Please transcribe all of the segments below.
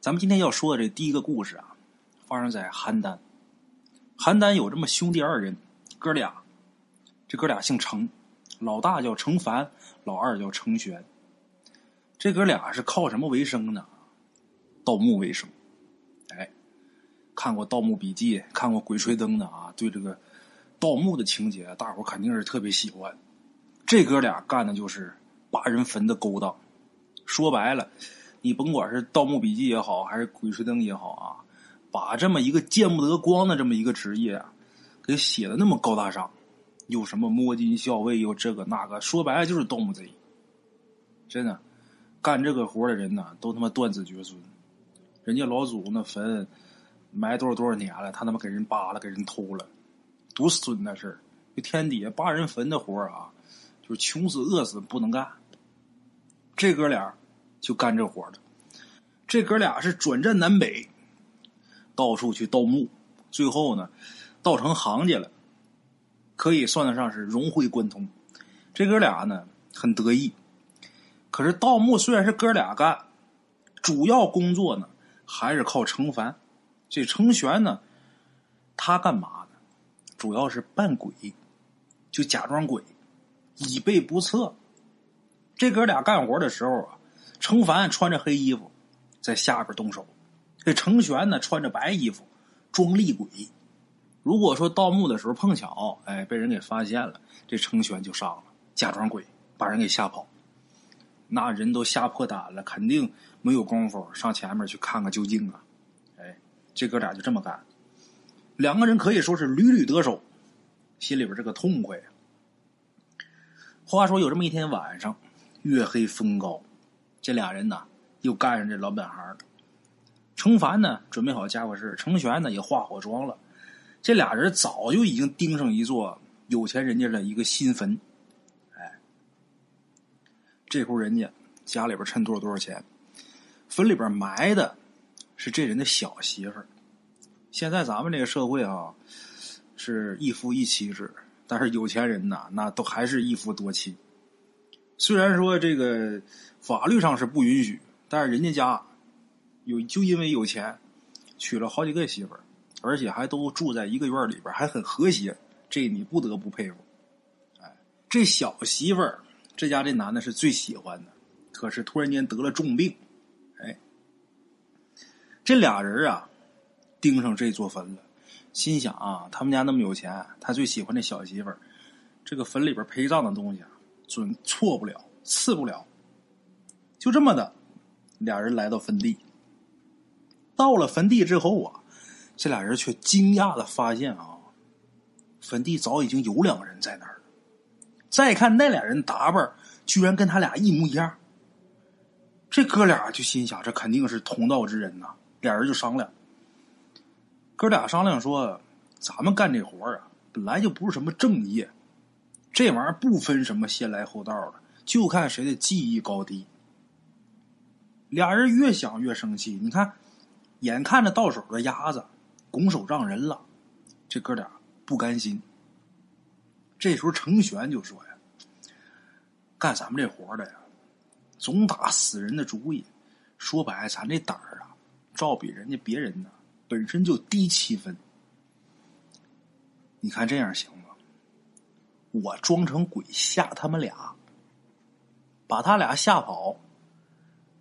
咱们今天要说的这第一个故事啊，发生在邯郸。邯郸有这么兄弟二人，哥俩，这哥俩姓程，老大叫程凡，老二叫程玄。这哥俩是靠什么为生呢？盗墓为生。哎，看过《盗墓笔记》、看过《鬼吹灯》的啊，对这个盗墓的情节，大伙肯定是特别喜欢。这哥俩干的就是扒人坟的勾当。说白了。你甭管是《盗墓笔记》也好，还是《鬼吹灯》也好啊，把这么一个见不得光的这么一个职业啊，给写的那么高大上，又什么摸金校尉，又这个那个，说白了就是盗墓贼。真的，干这个活的人呢，都他妈断子绝孙。人家老祖那坟埋多少多少年了，他他妈给人扒了，给人偷了，多损的事儿！这天底下扒人坟的活啊，就是穷死饿死不能干。这哥俩。就干这活的，这哥俩是转战南北，到处去盗墓，最后呢，盗成行家了，可以算得上是融会贯通。这哥俩呢很得意，可是盗墓虽然是哥俩干，主要工作呢还是靠程凡。这程玄呢，他干嘛呢？主要是扮鬼，就假装鬼，以备不测。这哥俩干活的时候啊。程凡穿着黑衣服，在下边动手；这程玄呢，穿着白衣服，装厉鬼。如果说盗墓的时候碰巧，哎，被人给发现了，这程玄就上了，假装鬼，把人给吓跑。那人都吓破胆了，肯定没有功夫上前面去看个究竟啊！哎，这哥俩就这么干，两个人可以说是屡屡得手，心里边这个痛快。话说有这么一天晚上，月黑风高。这俩人呢，又干上这老本行了。程凡呢，准备好家伙事程玄呢，也化好妆了。这俩人早就已经盯上一座有钱人家的一个新坟。哎，这户人家家里边趁多少多少钱，坟里边埋的是这人的小媳妇儿。现在咱们这个社会啊，是一夫一妻制，但是有钱人呐，那都还是一夫多妻。虽然说这个。法律上是不允许，但是人家家有就因为有钱，娶了好几个媳妇儿，而且还都住在一个院里边，还很和谐，这你不得不佩服。哎，这小媳妇儿，这家这男的是最喜欢的，可是突然间得了重病，哎，这俩人啊，盯上这座坟了，心想啊，他们家那么有钱，他最喜欢这小媳妇儿，这个坟里边陪葬的东西，准错不了，次不了。就这么的，俩人来到坟地。到了坟地之后啊，这俩人却惊讶的发现啊，坟地早已经有两个人在那儿了。再看那俩人打扮，居然跟他俩一模一样。这哥俩就心想，这肯定是同道之人呐。俩人就商量，哥俩商量说：“咱们干这活啊，本来就不是什么正业，这玩意儿不分什么先来后到的，就看谁的技艺高低。”俩人越想越生气，你看，眼看着到手的鸭子拱手让人了，这哥俩不甘心。这时候程玄就说呀：“干咱们这活的呀，总打死人的主意。说白，咱这胆儿啊，照比人家别人呢，本身就低七分。你看这样行吗？我装成鬼吓他们俩，把他俩吓跑。”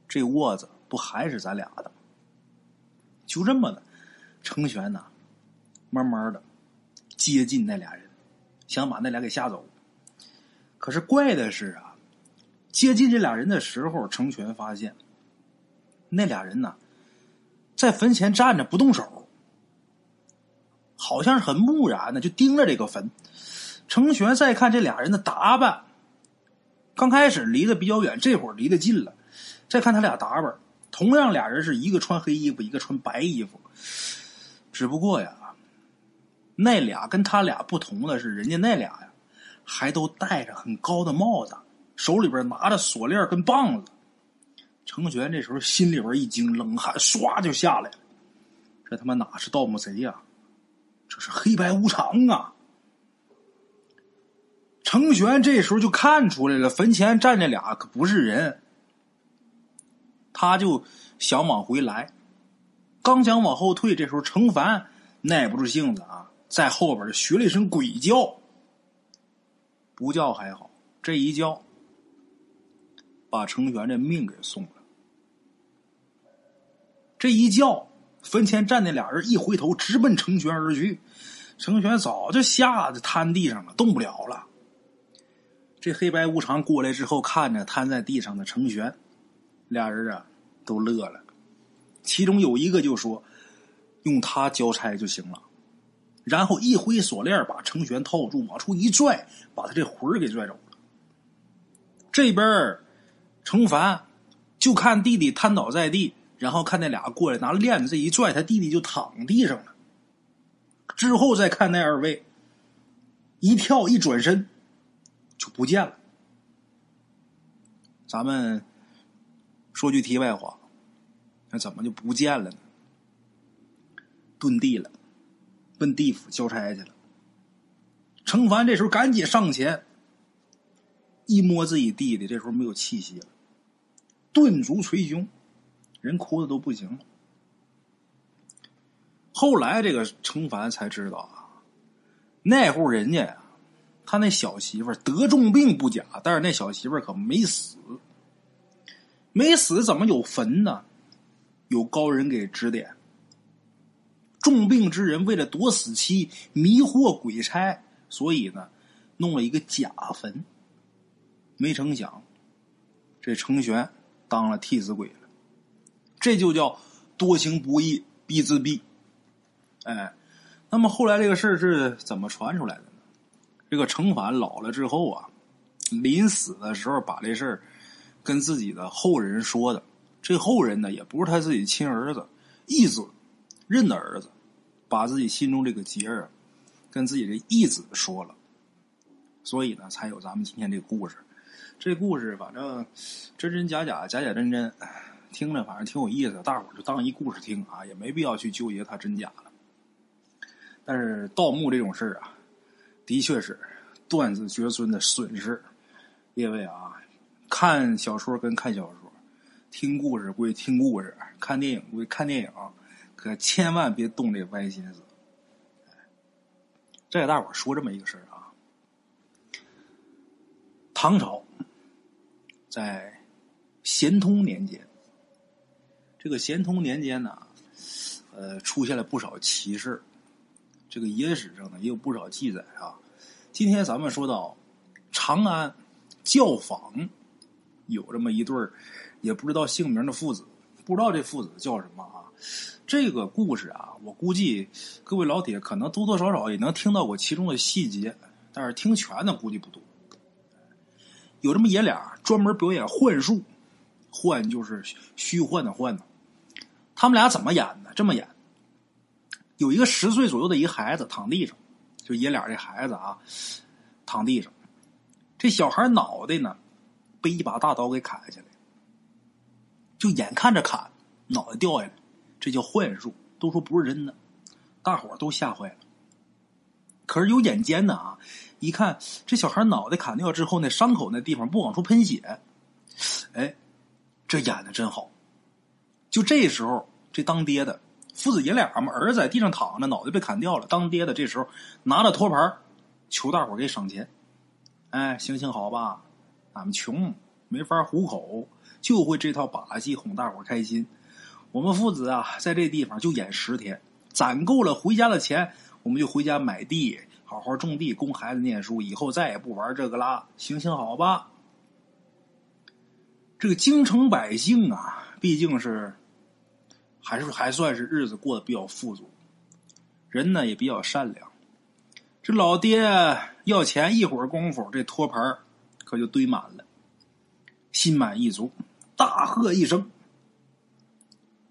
这窝子不还是咱俩的？就这么的，成全呢，慢慢的接近那俩人，想把那俩给吓走。可是怪的是啊，接近这俩人的时候，成全发现那俩人呢，在坟前站着不动手，好像是很木然的，就盯着这个坟。程玄再看这俩人的打扮，刚开始离得比较远，这会儿离得近了。再看他俩打扮，同样俩人是一个穿黑衣服，一个穿白衣服。只不过呀，那俩跟他俩不同的是，人家那俩呀，还都戴着很高的帽子，手里边拿着锁链跟棒子。程玄这时候心里边一惊，冷汗唰就下来了。这他妈哪是盗墓贼呀？这是黑白无常啊！程玄这时候就看出来了，坟前站着俩可不是人。他就想往回来，刚想往后退，这时候程凡耐不住性子啊，在后边学了一声鬼叫。不叫还好，这一叫，把程玄这命给送了。这一叫，坟前站那俩人一回头，直奔程玄而去。程玄早就吓得瘫地上了，动不了了。这黑白无常过来之后，看着瘫在地上的程玄，俩人啊都乐了。其中有一个就说：“用他交差就行了。”然后一挥锁链，把程玄套住，往出一拽，把他这魂给拽走了。这边程凡就看弟弟瘫倒在地，然后看那俩过来拿链子这一拽，他弟弟就躺地上了。之后再看那二位，一跳一转身就不见了。咱们说句题外话，那怎么就不见了呢？遁地了，奔地府交差去了。程凡这时候赶紧上前，一摸自己弟弟，这时候没有气息了，顿足捶胸，人哭的都不行了。后来，这个程凡才知道啊，那户人家呀，他那小媳妇得重病不假，但是那小媳妇可没死。没死怎么有坟呢？有高人给指点。重病之人为了躲死期，迷惑鬼差，所以呢，弄了一个假坟。没成想，这程玄当了替死鬼了。这就叫多行不义必自毙。哎，那么后来这个事是怎么传出来的呢？这个程凡老了之后啊，临死的时候把这事儿跟自己的后人说的。这后人呢，也不是他自己亲儿子，义子认的儿子，把自己心中这个结儿跟自己的义子说了，所以呢，才有咱们今天这个故事。这故事反正真真假假，假假真真，听着反正挺有意思，大伙儿就当一故事听啊，也没必要去纠结它真假了。但是盗墓这种事儿啊，的确是断子绝孙的损失。列位啊，看小说跟看小说，听故事归听故事，看电影归看电影，可千万别动这歪心思。再给大伙说这么一个事儿啊，唐朝在咸通年间，这个咸通年间呢，呃，出现了不少奇事。这个野史上呢也有不少记载啊。今天咱们说到长安教坊有这么一对儿也不知道姓名的父子，不知道这父子叫什么啊？这个故事啊，我估计各位老铁可能多多少少也能听到过其中的细节，但是听全的估计不多。有这么爷俩专门表演幻术，幻就是虚幻的幻呢。他们俩怎么演的？这么演。有一个十岁左右的一个孩子躺地上，就爷俩这孩子啊，躺地上，这小孩脑袋呢被一把大刀给砍下来，就眼看着砍，脑袋掉下来，这叫幻术，都说不是真的，大伙都吓坏了。可是有眼尖的啊，一看这小孩脑袋砍掉之后，那伤口那地方不往出喷血，哎，这演的真好。就这时候，这当爹的。父子爷俩嘛，儿子在地上躺着，脑袋被砍掉了。当爹的这时候拿着托盘，求大伙给赏钱。哎，行行好吧，俺们穷，没法糊口，就会这套把戏哄大伙开心。我们父子啊，在这地方就演十天，攒够了回家的钱，我们就回家买地，好好种地，供孩子念书。以后再也不玩这个啦，行行好吧。这个京城百姓啊，毕竟是。还是还算是日子过得比较富足，人呢也比较善良。这老爹要钱，一会儿功夫，这托盘可就堆满了。心满意足，大喝一声，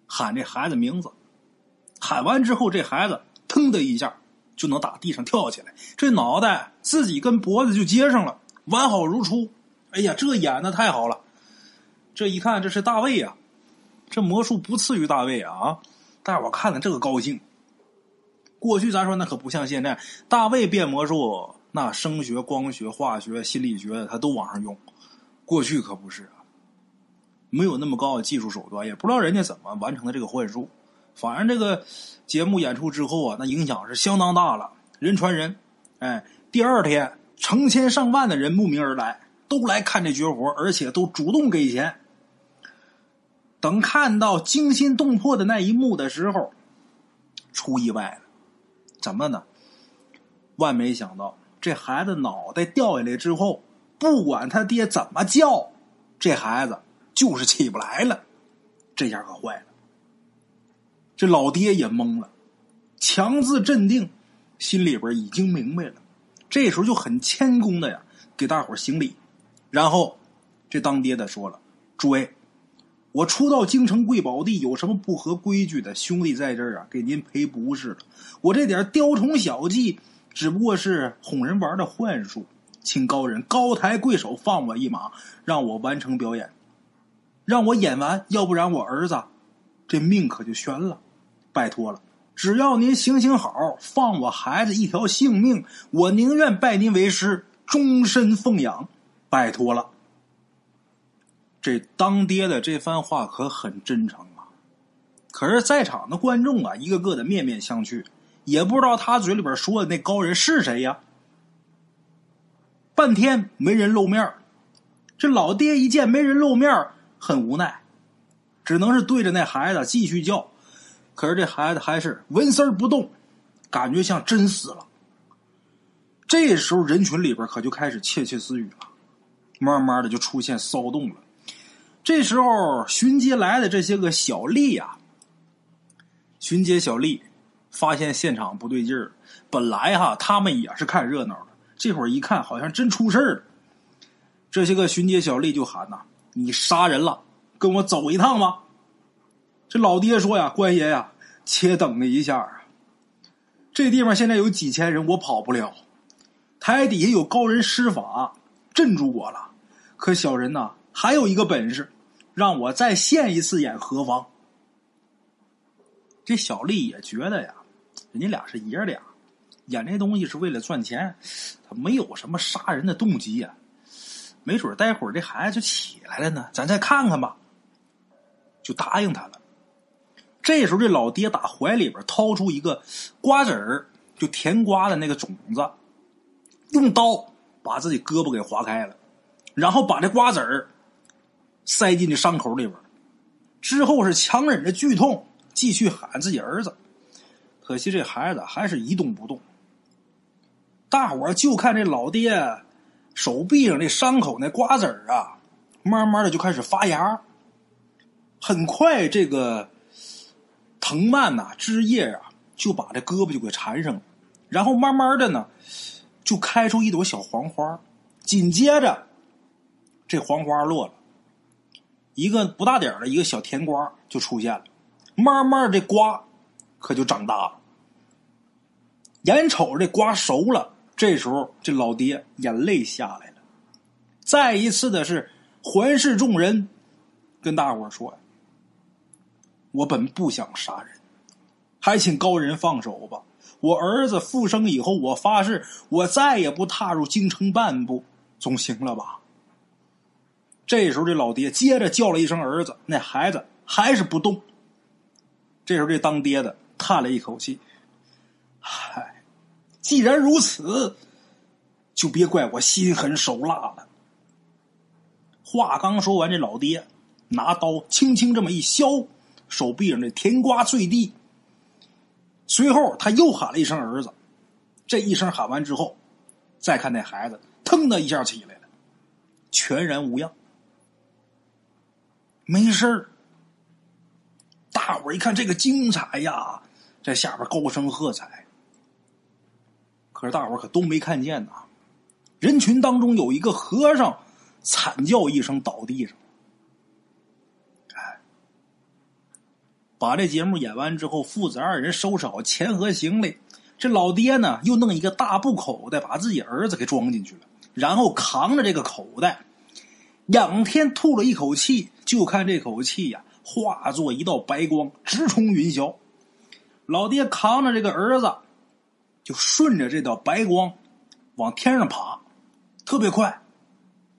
喊这孩子名字。喊完之后，这孩子腾的一下就能打地上跳起来，这脑袋自己跟脖子就接上了，完好如初。哎呀，这演的太好了！这一看，这是大卫呀。这魔术不次于大卫啊！大伙看了这个高兴。过去咱说那可不像现在，大卫变魔术，那声学、光学、化学、心理学他都往上用。过去可不是啊，没有那么高的技术手段，也不知道人家怎么完成的这个幻术。反正这个节目演出之后啊，那影响是相当大了，人传人。哎，第二天成千上万的人慕名而来，都来看这绝活，而且都主动给钱。等看到惊心动魄的那一幕的时候，出意外了。怎么呢？万没想到，这孩子脑袋掉下来之后，不管他爹怎么叫，这孩子就是起不来了。这下可坏了。这老爹也懵了，强自镇定，心里边已经明白了。这时候就很谦恭的呀，给大伙行礼。然后，这当爹的说了：“诸位，我初到京城贵宝地，有什么不合规矩的，兄弟在这儿啊，给您赔不是了。我这点雕虫小技。”只不过是哄人玩的幻术，请高人高抬贵手放我一马，让我完成表演，让我演完，要不然我儿子这命可就悬了。拜托了，只要您行行好，放我孩子一条性命，我宁愿拜您为师，终身奉养。拜托了。这当爹的这番话可很真诚啊，可是，在场的观众啊，一个个的面面相觑。也不知道他嘴里边说的那高人是谁呀？半天没人露面这老爹一见没人露面很无奈，只能是对着那孩子继续叫。可是这孩子还是纹丝不动，感觉像真死了。这时候人群里边可就开始窃窃私语了，慢慢的就出现骚动了。这时候巡街来的这些个小吏呀，巡街小吏。发现现场不对劲儿，本来哈他们也是看热闹的，这会儿一看好像真出事儿了。这些个巡街小吏就喊呐：“你杀人了，跟我走一趟吧。”这老爹说呀：“官爷呀，且等一下啊，这地方现在有几千人，我跑不了。台底下有高人施法镇住我了，可小人呐还有一个本事，让我再现一次眼何妨？”这小丽也觉得呀。人家俩是爷俩，演这东西是为了赚钱，他没有什么杀人的动机呀。没准待会儿这孩子就起来了呢，咱再看看吧。就答应他了。这时候这老爹打怀里边掏出一个瓜子儿，就甜瓜的那个种子，用刀把自己胳膊给划开了，然后把这瓜子儿塞进这伤口里边，之后是强忍着剧痛，继续喊自己儿子。可惜这孩子还是一动不动。大伙儿就看这老爹手臂上这伤口那瓜子儿啊，慢慢的就开始发芽。很快，这个藤蔓呐、枝叶啊，就把这胳膊就给缠上了。然后慢慢的呢，就开出一朵小黄花。紧接着，这黄花落了，一个不大点的一个小甜瓜就出现了。慢慢这瓜。可就长大了，眼瞅这瓜熟了，这时候这老爹眼泪下来了，再一次的是环视众人，跟大伙说：“我本不想杀人，还请高人放手吧。我儿子复生以后，我发誓，我再也不踏入京城半步，总行了吧？”这时候这老爹接着叫了一声“儿子”，那孩子还是不动。这时候这当爹的。叹了一口气，嗨，既然如此，就别怪我心狠手辣了。话刚说完，这老爹拿刀轻轻这么一削，手臂上这甜瓜坠地。随后他又喊了一声“儿子”，这一声喊完之后，再看那孩子，腾的一下起来了，全然无恙，没事儿。大伙儿一看这个精彩呀！在下边高声喝彩，可是大伙可都没看见呐。人群当中有一个和尚惨叫一声倒地上。哎，把这节目演完之后，父子二人收拾好钱和行李，这老爹呢又弄一个大布口袋把自己儿子给装进去了，然后扛着这个口袋，仰天吐了一口气，就看这口气呀化作一道白光，直冲云霄。老爹扛着这个儿子，就顺着这道白光往天上爬，特别快。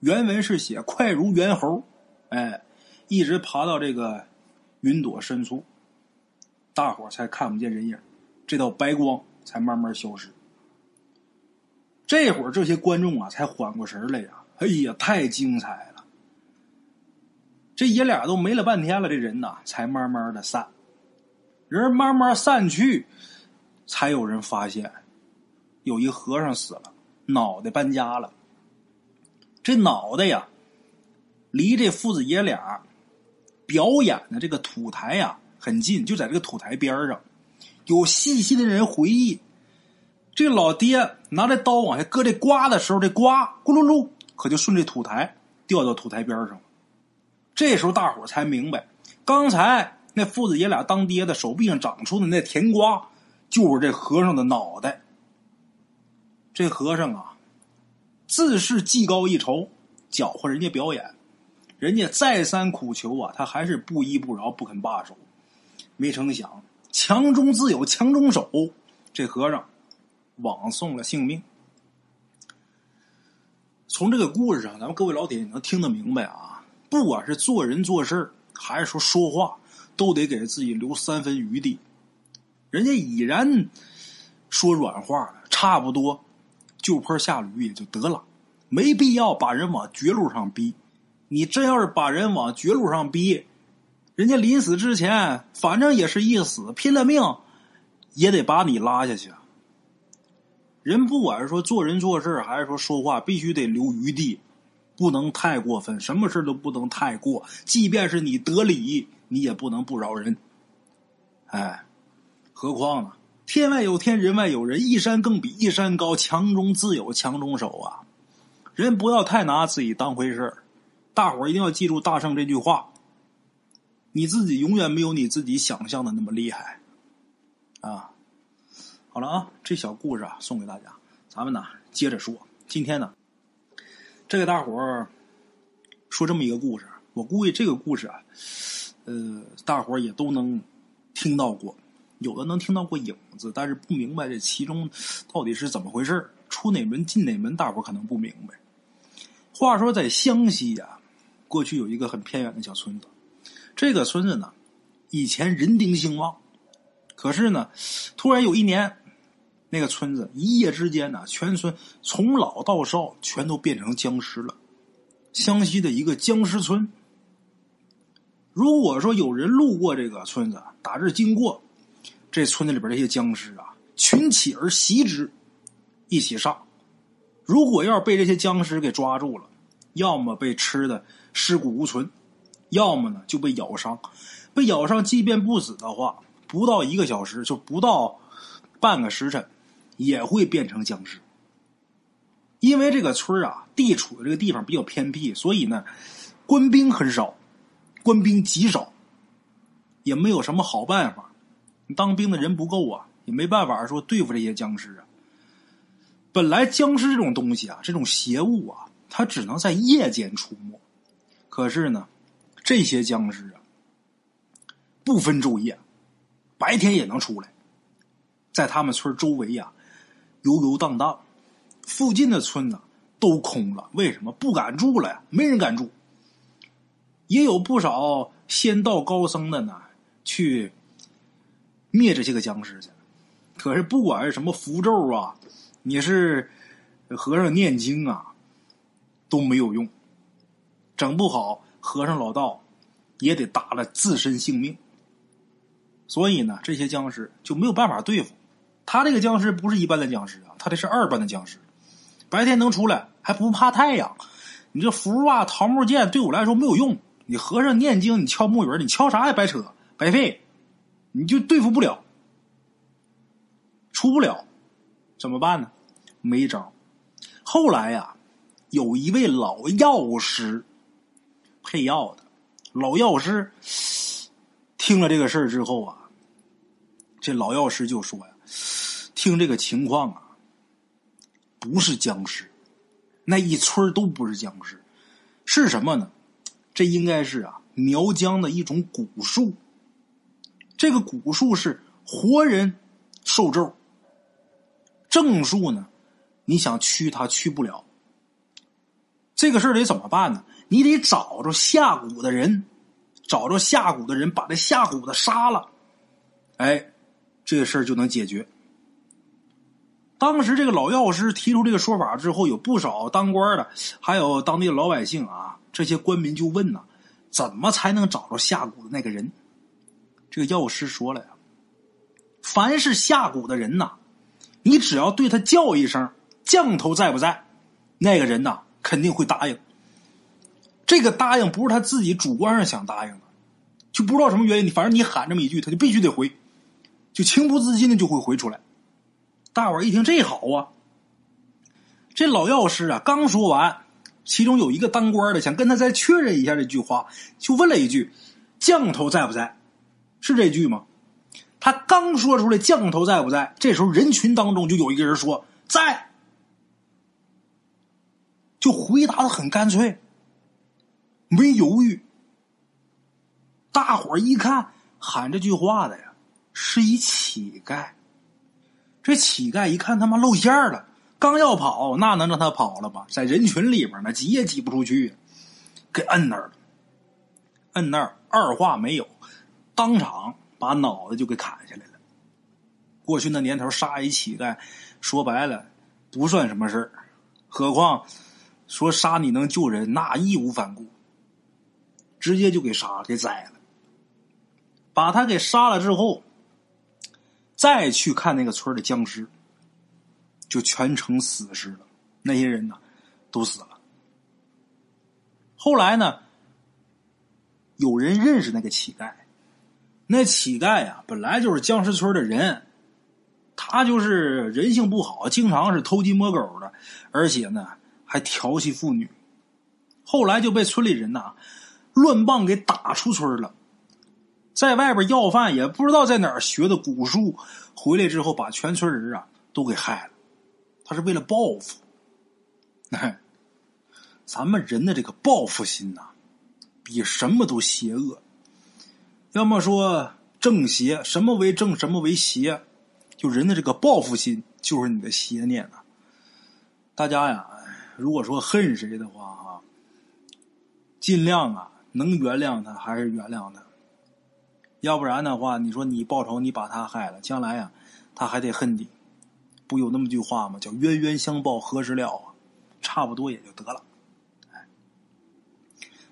原文是写“快如猿猴”，哎，一直爬到这个云朵深处。大伙才看不见人影，这道白光才慢慢消失。这会儿这些观众啊才缓过神来呀！哎呀，太精彩了！这爷俩都没了半天了，这人呐才慢慢的散，人慢慢散去，才有人发现有一和尚死了，脑袋搬家了。这脑袋呀，离这父子爷俩表演的这个土台呀很近，就在这个土台边上。有细心的人回忆，这老爹拿着刀往下割这瓜的时候，这瓜咕噜噜可就顺着土台掉到土台边上了。这时候大伙才明白，刚才那父子爷俩当爹的手臂上长出的那甜瓜，就是这和尚的脑袋。这和尚啊。自是技高一筹，搅和人家表演，人家再三苦求啊，他还是不依不饶，不肯罢手。没成想，强中自有强中手，这和尚枉送了性命。从这个故事上，咱们各位老铁，你能听得明白啊？不管是做人做事还是说说话，都得给自己留三分余地。人家已然说软话了，差不多。就坡下驴也就得了，没必要把人往绝路上逼。你真要是把人往绝路上逼，人家临死之前，反正也是一死，拼了命也得把你拉下去。人不管是说做人做事，还是说说话，必须得留余地，不能太过分。什么事都不能太过，即便是你得理，你也不能不饶人。哎，何况呢？天外有天，人外有人，一山更比一山高，强中自有强中手啊！人不要太拿自己当回事儿大伙儿一定要记住大圣这句话：你自己永远没有你自己想象的那么厉害啊！好了啊，这小故事啊，送给大家。咱们呢，接着说。今天呢，这个大伙儿说这么一个故事，我估计这个故事啊，呃，大伙儿也都能听到过。有的能听到过影子，但是不明白这其中到底是怎么回事出哪门进哪门，大伙可能不明白。话说在湘西呀，过去有一个很偏远的小村子，这个村子呢，以前人丁兴旺，可是呢，突然有一年，那个村子一夜之间呢，全村从老到少全都变成僵尸了。湘西的一个僵尸村，如果说有人路过这个村子，打这经过。这村子里边这些僵尸啊，群起而袭之，一起上。如果要是被这些僵尸给抓住了，要么被吃的尸骨无存，要么呢就被咬伤。被咬伤，即便不死的话，不到一个小时，就不到半个时辰，也会变成僵尸。因为这个村啊，地处的这个地方比较偏僻，所以呢，官兵很少，官兵极少，也没有什么好办法。当兵的人不够啊，也没办法说对付这些僵尸啊。本来僵尸这种东西啊，这种邪物啊，它只能在夜间出没。可是呢，这些僵尸啊，不分昼夜，白天也能出来，在他们村周围呀游游荡荡。附近的村子都空了，为什么不敢住了呀？没人敢住。也有不少仙道高僧的呢，去。灭这些个僵尸去，可是不管是什么符咒啊，你是和尚念经啊，都没有用，整不好和尚老道也得搭了自身性命。所以呢，这些僵尸就没有办法对付。他这个僵尸不是一般的僵尸啊，他这是二般的僵尸，白天能出来还不怕太阳。你这符啊、桃木剑对我来说没有用。你和尚念经，你敲木鱼，你敲啥也白扯，白费。你就对付不了，出不了，怎么办呢？没招。后来呀，有一位老药师配药的，老药师听了这个事儿之后啊，这老药师就说呀：“听这个情况啊，不是僵尸，那一村都不是僵尸，是什么呢？这应该是啊，苗疆的一种蛊术。”这个蛊术是活人受咒，正术呢，你想驱他驱不了。这个事得怎么办呢？你得找着下蛊的人，找着下蛊的人，把这下蛊的杀了。哎，这个事儿就能解决。当时这个老药师提出这个说法之后，有不少当官的，还有当地老百姓啊，这些官民就问呐：怎么才能找着下蛊的那个人？这个药师说了呀：凡是下蛊的人呐，你只要对他叫一声“降头在不在”，那个人呐肯定会答应。这个答应不是他自己主观上想答应的，就不知道什么原因，你反正你喊这么一句，他就必须得回，就情不自禁的就会回出来。大伙儿一听这好啊，这老药师啊刚说完，其中有一个当官的想跟他再确认一下这句话，就问了一句：“降头在不在？”是这句吗？他刚说出来“降头在不在”，这时候人群当中就有一个人说：“在。”就回答的很干脆，没犹豫。大伙儿一看，喊这句话的呀，是一乞丐。这乞丐一看他妈露馅了，刚要跑，那能让他跑了吗？在人群里边呢，挤也挤不出去，给摁那儿了。摁那儿，二话没有，当场把脑袋就给砍下来了。过去那年头，杀一乞丐，说白了不算什么事儿，何况说杀你能救人，那义无反顾，直接就给杀给宰了。把他给杀了之后。再去看那个村的僵尸，就全成死尸了。那些人呢，都死了。后来呢，有人认识那个乞丐，那乞丐呀，本来就是僵尸村的人，他就是人性不好，经常是偷鸡摸狗的，而且呢，还调戏妇女。后来就被村里人呐乱棒给打出村了。在外边要饭，也不知道在哪儿学的蛊术，回来之后把全村人啊都给害了。他是为了报复。哎，咱们人的这个报复心呐，比什么都邪恶。要么说正邪，什么为正，什么为邪？就人的这个报复心，就是你的邪念啊。大家呀，如果说恨谁的话哈，尽量啊，能原谅他还是原谅他。要不然的话，你说你报仇，你把他害了，将来呀，他还得恨你。不有那么句话吗？叫冤冤相报何时了啊？差不多也就得了。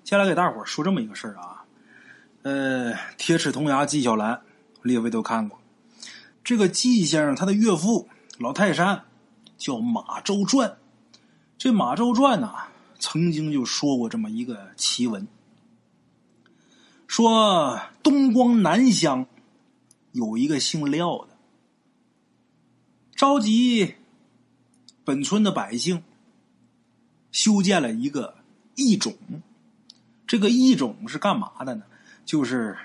接下来给大伙说这么一个事儿啊，呃，铁齿铜牙纪晓岚，列位都看过。这个纪先生他的岳父老泰山叫马周传，这马周传呐，曾经就说过这么一个奇闻。说东光南乡有一个姓廖的，召集本村的百姓，修建了一个义冢。这个义冢是干嘛的呢？就是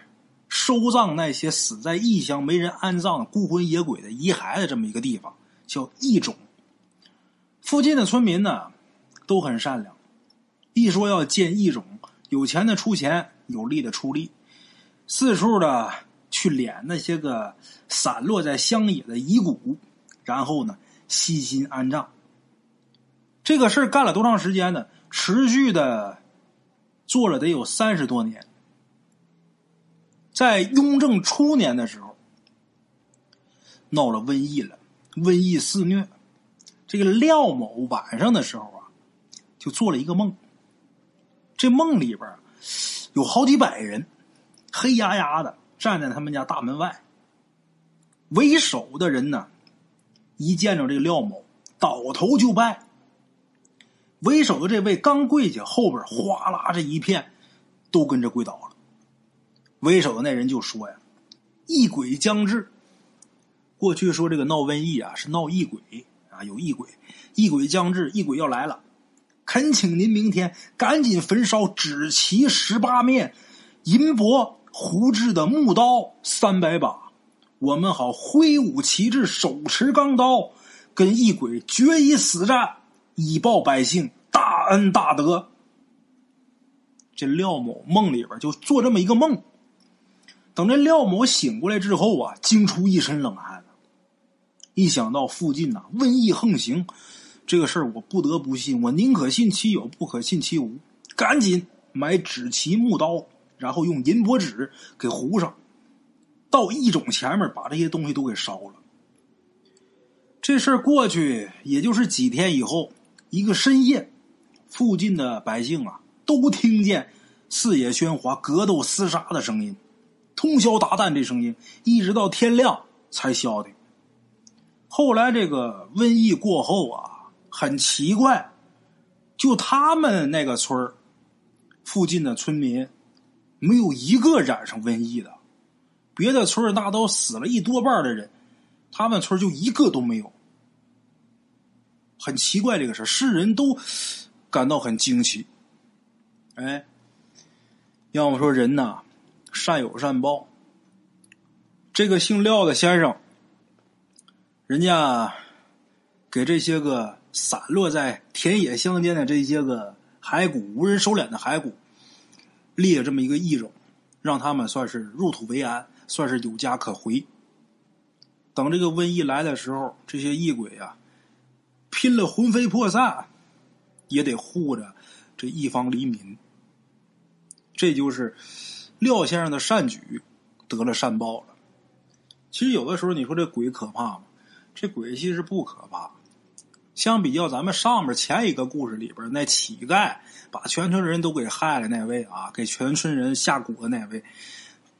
收葬那些死在异乡没人安葬、孤魂野鬼的遗骸的这么一个地方，叫义冢。附近的村民呢都很善良，一说要建义冢，有钱的出钱。有力的出力，四处的去敛那些个散落在乡野的遗骨，然后呢，悉心安葬。这个事儿干了多长时间呢？持续的做了得有三十多年。在雍正初年的时候，闹了瘟疫了，瘟疫肆虐。这个廖某晚上的时候啊，就做了一个梦，这梦里边。有好几百人，黑压压的站在他们家大门外。为首的人呢，一见着这个廖某，倒头就拜。为首的这位刚跪下，后边哗啦这一片都跟着跪倒了。为首的那人就说呀：“异鬼将至。”过去说这个闹瘟疫啊，是闹异鬼啊，有异鬼，异鬼将至，异鬼要来了。恳请您明天赶紧焚烧纸旗十八面，银箔胡制的木刀三百把，我们好挥舞旗帜，手持钢刀，跟异鬼决一死战，以报百姓大恩大德。这廖某梦里边就做这么一个梦，等这廖某醒过来之后啊，惊出一身冷汗。一想到附近呐瘟疫横行。这个事儿我不得不信，我宁可信其有，不可信其无。赶紧买纸旗木刀，然后用银箔纸给糊上。到义种前面把这些东西都给烧了。这事儿过去也就是几天以后，一个深夜，附近的百姓啊都听见四野喧哗、格斗厮杀的声音，通宵达旦这声音，一直到天亮才消停。后来这个瘟疫过后啊，很奇怪，就他们那个村附近的村民，没有一个染上瘟疫的，别的村儿那都死了一多半的人。他们村就一个都没有，很奇怪这个事世人都感到很惊奇。哎，要么说人呐，善有善报。这个姓廖的先生，人家给这些个散落在田野乡间的这些个骸骨、无人收敛的骸骨，立了这么一个义种，让他们算是入土为安，算是有家可回。等这个瘟疫来的时候，这些异鬼啊，拼了魂飞魄散，也得护着这一方黎民。这就是廖先生的善举得了善报了。其实有的时候你说这鬼可怕吗？这鬼其实不可怕。相比较咱们上面前一个故事里边那乞丐把全村人都给害了那位啊，给全村人下蛊的那位，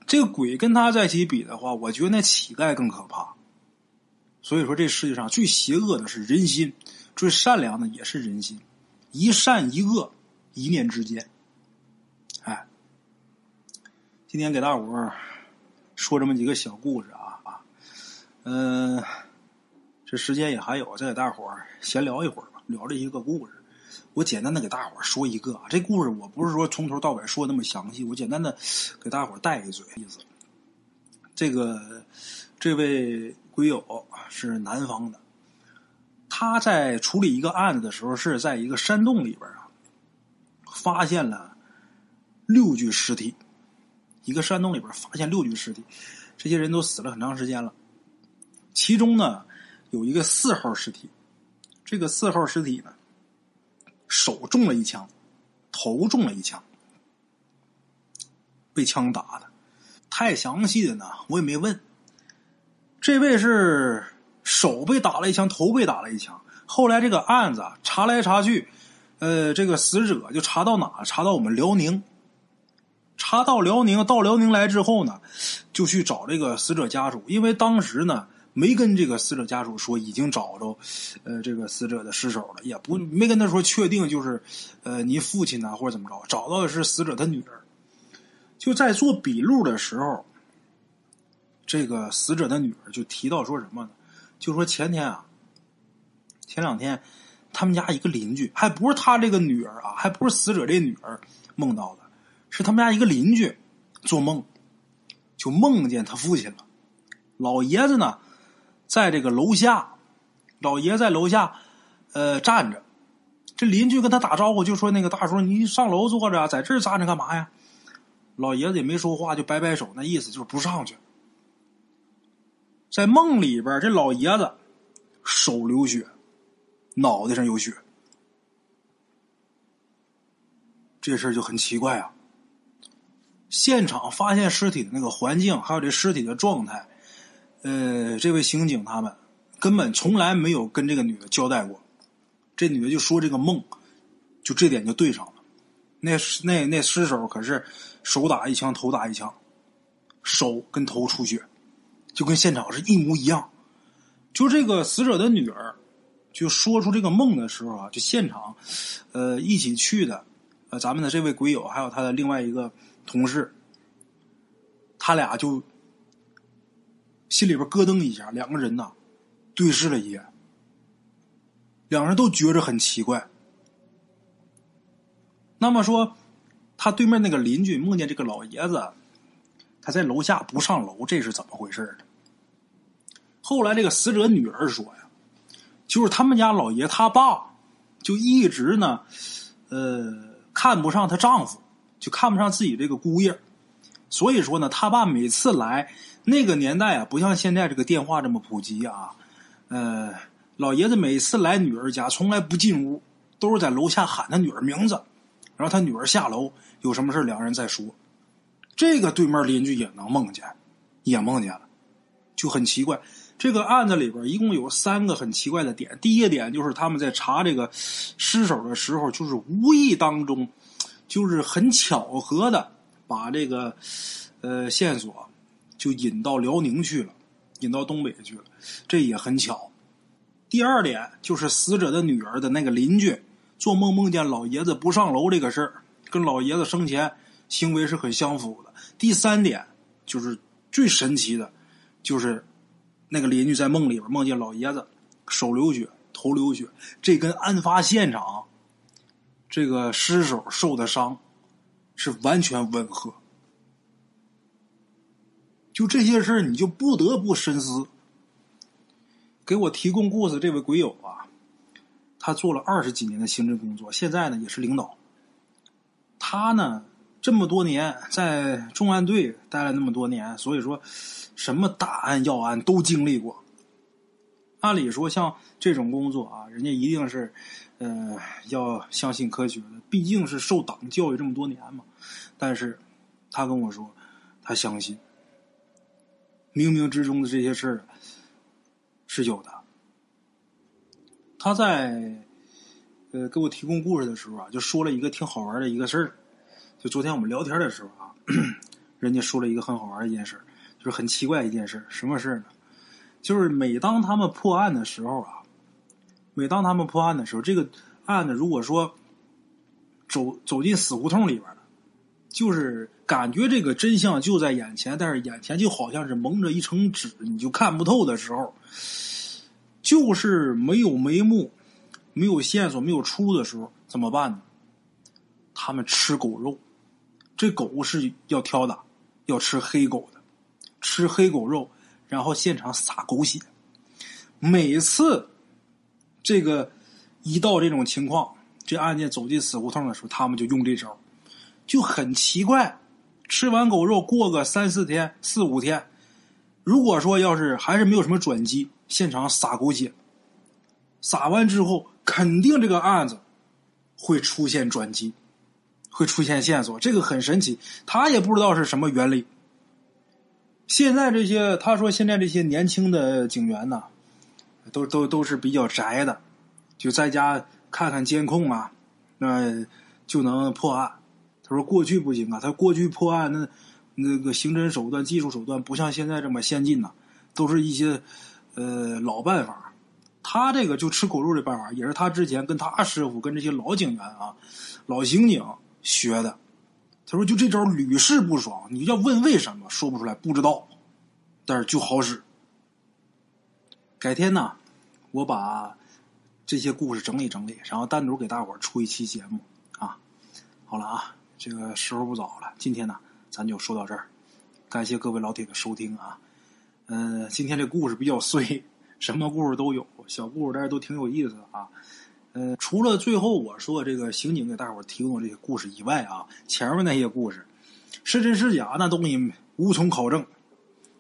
这个鬼跟他在一起比的话，我觉得那乞丐更可怕。所以说，这世界上最邪恶的是人心，最善良的也是人心。一善一恶，一念之间。哎，今天给大伙儿说这么几个小故事啊啊，嗯，这时间也还有，再给大伙儿闲聊一会儿吧，聊这一个故事。我简单的给大伙儿说一个啊，这故事我不是说从头到尾说那么详细，我简单的给大伙儿带一嘴意思。这个这位。鬼友是南方的，他在处理一个案子的时候，是在一个山洞里边啊，发现了六具尸体。一个山洞里边发现六具尸体，这些人都死了很长时间了。其中呢，有一个四号尸体，这个四号尸体呢，手中了一枪，头中了一枪，被枪打的。太详细的呢，我也没问。这位是手被打了一枪，头被打了一枪。后来这个案子查来查去，呃，这个死者就查到哪？查到我们辽宁。查到辽宁，到辽宁来之后呢，就去找这个死者家属，因为当时呢没跟这个死者家属说已经找着，呃，这个死者的尸首了，也不没跟他说确定就是，呃，你父亲呢或者怎么着，找到的是死者的女儿。就在做笔录的时候。这个死者的女儿就提到说什么呢？就说前天啊，前两天他们家一个邻居，还不是他这个女儿啊，还不是死者这女儿梦到的，是他们家一个邻居做梦，就梦见他父亲了。老爷子呢，在这个楼下，老爷在楼下呃站着，这邻居跟他打招呼，就说那个大叔，你上楼坐着，在这儿站着干嘛呀？老爷子也没说话，就摆摆手，那意思就是不上去。在梦里边，这老爷子手流血，脑袋上有血，这事儿就很奇怪啊。现场发现尸体的那个环境，还有这尸体的状态，呃，这位刑警他们根本从来没有跟这个女的交代过。这女的就说这个梦，就这点就对上了。那那那尸首可是手打一枪，头打一枪，手跟头出血。就跟现场是一模一样，就这个死者的女儿，就说出这个梦的时候啊，就现场，呃，一起去的，呃，咱们的这位鬼友还有他的另外一个同事，他俩就心里边咯噔一下，两个人呐对视了一眼，两人都觉着很奇怪。那么说，他对面那个邻居梦见这个老爷子。他在楼下不上楼，这是怎么回事呢？后来这个死者女儿说呀，就是他们家老爷他爸就一直呢，呃，看不上她丈夫，就看不上自己这个姑爷，所以说呢，他爸每次来那个年代啊，不像现在这个电话这么普及啊，呃，老爷子每次来女儿家，从来不进屋，都是在楼下喊他女儿名字，然后他女儿下楼，有什么事两人再说。这个对面邻居也能梦见，也梦见了，就很奇怪。这个案子里边一共有三个很奇怪的点。第一个点就是他们在查这个尸首的时候，就是无意当中，就是很巧合的把这个呃线索就引到辽宁去了，引到东北去了，这也很巧。第二点就是死者的女儿的那个邻居做梦梦见老爷子不上楼这个事儿，跟老爷子生前行为是很相符的。第三点就是最神奇的，就是。那个邻居在梦里边梦见老爷子手流血、头流血，这跟案发现场这个尸首受的伤是完全吻合。就这些事儿，你就不得不深思。给我提供故事这位鬼友啊，他做了二十几年的刑侦工作，现在呢也是领导。他呢这么多年在重案队待了那么多年，所以说。什么大案要案都经历过。按理说，像这种工作啊，人家一定是，呃，要相信科学的，毕竟是受党教育这么多年嘛。但是，他跟我说，他相信，冥冥之中的这些事儿是有的。他在，呃，给我提供故事的时候啊，就说了一个挺好玩的一个事儿。就昨天我们聊天的时候啊，人家说了一个很好玩的一件事。就是很奇怪一件事，什么事呢？就是每当他们破案的时候啊，每当他们破案的时候，这个案子如果说走走进死胡同里边了，就是感觉这个真相就在眼前，但是眼前就好像是蒙着一层纸，你就看不透的时候，就是没有眉目、没有线索、没有出的时候，怎么办呢？他们吃狗肉，这狗是要挑的，要吃黑狗的。吃黑狗肉，然后现场撒狗血。每次这个一到这种情况，这案件走进死胡同的时候，他们就用这招，就很奇怪。吃完狗肉，过个三四天、四五天，如果说要是还是没有什么转机，现场撒狗血，撒完之后，肯定这个案子会出现转机，会出现线索。这个很神奇，他也不知道是什么原理。现在这些，他说现在这些年轻的警员呢，都都都是比较宅的，就在家看看监控啊，那就能破案。他说过去不行啊，他过去破案那那个刑侦手段、技术手段不像现在这么先进呐，都是一些呃老办法。他这个就吃狗肉的办法，也是他之前跟他师傅、跟这些老警员啊、老刑警学的。他说：“就这招屡试不爽，你要问为什么，说不出来，不知道，但是就好使。改天呢，我把这些故事整理整理，然后单独给大伙儿出一期节目啊。好了啊，这个时候不早了，今天呢，咱就说到这儿。感谢各位老铁的收听啊。嗯，今天这故事比较碎，什么故事都有，小故事但是都挺有意思的啊。”呃，除了最后我说这个刑警给大伙提供这些故事以外啊，前面那些故事是真是假那东西无从考证。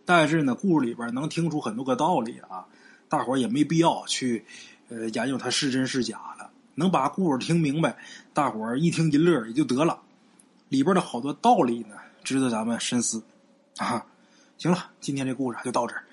但是呢，故事里边能听出很多个道理啊，大伙也没必要去呃研究它是真是假的，能把故事听明白，大伙一听一乐也就得了。里边的好多道理呢，值得咱们深思啊。行了，今天这故事就到这儿。